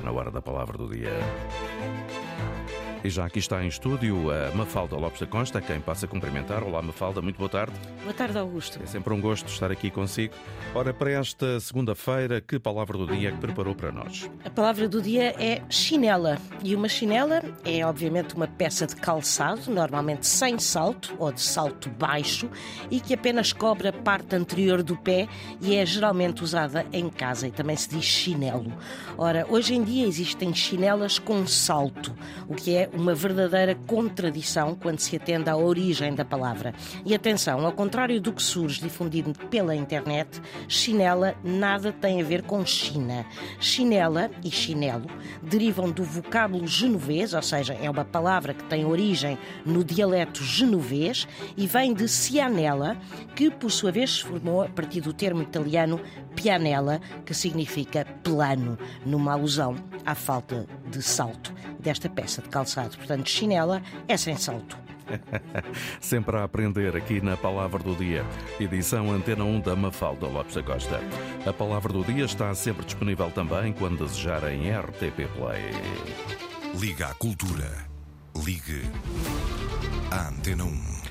na hora da palavra do dia. E já aqui está em estúdio a Mafalda Lopes da Costa, quem passa a cumprimentar. Olá, Mafalda, muito boa tarde. Boa tarde, Augusto. É sempre um gosto estar aqui consigo. Ora, para esta segunda-feira, que palavra do dia é que preparou para nós? A palavra do dia é chinela. E uma chinela é, obviamente, uma peça de calçado, normalmente sem salto ou de salto baixo, e que apenas cobre a parte anterior do pé e é geralmente usada em casa e também se diz chinelo. Ora, hoje em dia existem chinelas com salto, o que é uma verdadeira contradição quando se atende à origem da palavra. E atenção, ao contrário do que surge difundido pela internet, chinela nada tem a ver com China. Chinela e chinelo derivam do vocábulo genovês, ou seja, é uma palavra que tem origem no dialeto genovês e vem de cianella, que por sua vez se formou a partir do termo italiano pianella, que significa plano, numa alusão à falta de salto desta peça de calçado. Portanto, chinela é sem salto. Sempre a aprender aqui na Palavra do Dia, edição Antena 1 da Mafalda Lopes da Costa. A Palavra do Dia está sempre disponível também quando desejarem RTP Play. Liga à Cultura. Ligue à Antena 1.